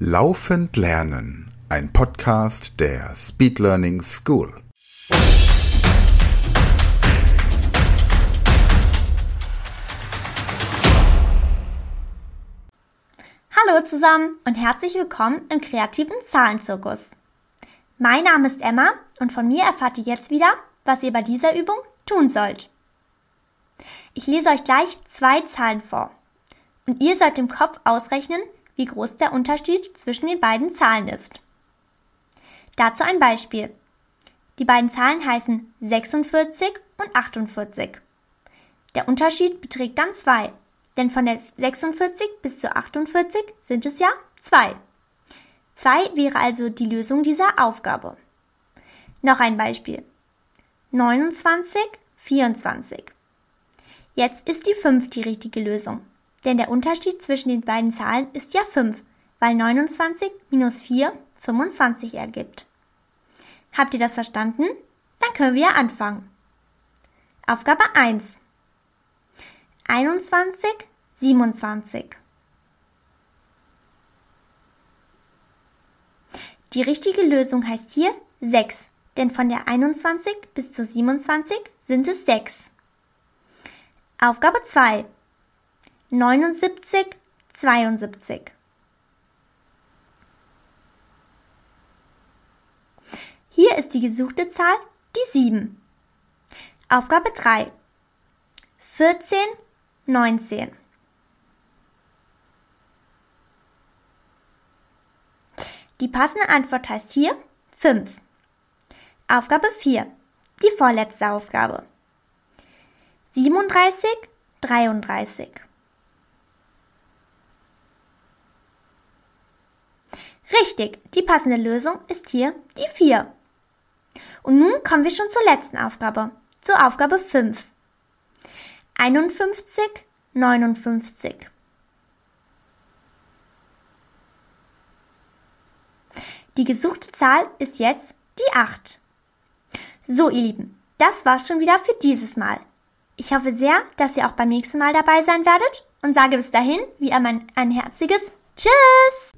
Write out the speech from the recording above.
Laufend Lernen, ein Podcast der Speed Learning School. Hallo zusammen und herzlich willkommen im kreativen Zahlenzirkus. Mein Name ist Emma und von mir erfahrt ihr jetzt wieder, was ihr bei dieser Übung tun sollt. Ich lese euch gleich zwei Zahlen vor und ihr sollt im Kopf ausrechnen, wie groß der Unterschied zwischen den beiden Zahlen ist. Dazu ein Beispiel. Die beiden Zahlen heißen 46 und 48. Der Unterschied beträgt dann 2, denn von der 46 bis zur 48 sind es ja 2. 2 wäre also die Lösung dieser Aufgabe. Noch ein Beispiel. 29, 24. Jetzt ist die 5 die richtige Lösung. Denn der Unterschied zwischen den beiden Zahlen ist ja 5, weil 29 minus 4 25 ergibt. Habt ihr das verstanden? Dann können wir anfangen. Aufgabe 1. 21, 27. Die richtige Lösung heißt hier 6, denn von der 21 bis zur 27 sind es 6. Aufgabe 2. 79, 72. Hier ist die gesuchte Zahl die 7. Aufgabe 3. 14, 19. Die passende Antwort heißt hier 5. Aufgabe 4. Die vorletzte Aufgabe. 37, 33. Richtig, die passende Lösung ist hier die 4. Und nun kommen wir schon zur letzten Aufgabe, zur Aufgabe 5. 51, 59. Die gesuchte Zahl ist jetzt die 8. So, ihr Lieben, das war's schon wieder für dieses Mal. Ich hoffe sehr, dass ihr auch beim nächsten Mal dabei sein werdet und sage bis dahin wie immer ein herziges Tschüss!